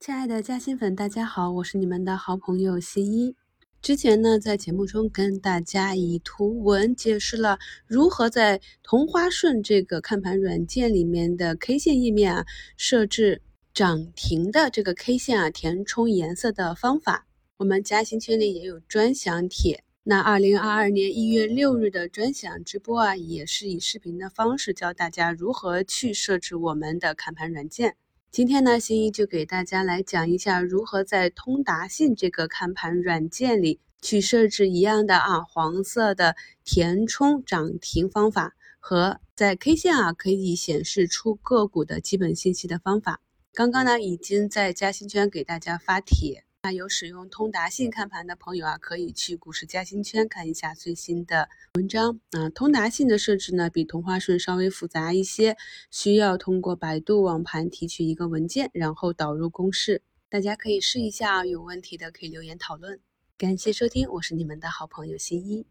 亲爱的嘉兴粉，大家好，我是你们的好朋友新一。之前呢，在节目中跟大家以图文解释了如何在同花顺这个看盘软件里面的 K 线页面啊，设置涨停的这个 K 线啊，填充颜色的方法。我们嘉兴圈里也有专享帖。那二零二二年一月六日的专享直播啊，也是以视频的方式教大家如何去设置我们的看盘软件。今天呢，新一就给大家来讲一下如何在通达信这个看盘软件里去设置一样的啊黄色的填充涨停方法和在 K 线啊可以显示出个股的基本信息的方法。刚刚呢已经在嘉兴圈给大家发帖。那有使用通达信看盘的朋友啊，可以去股市嘉兴圈看一下最新的文章啊。通达信的设置呢，比同花顺稍微复杂一些，需要通过百度网盘提取一个文件，然后导入公式。大家可以试一下啊，有问题的可以留言讨论。感谢收听，我是你们的好朋友新一。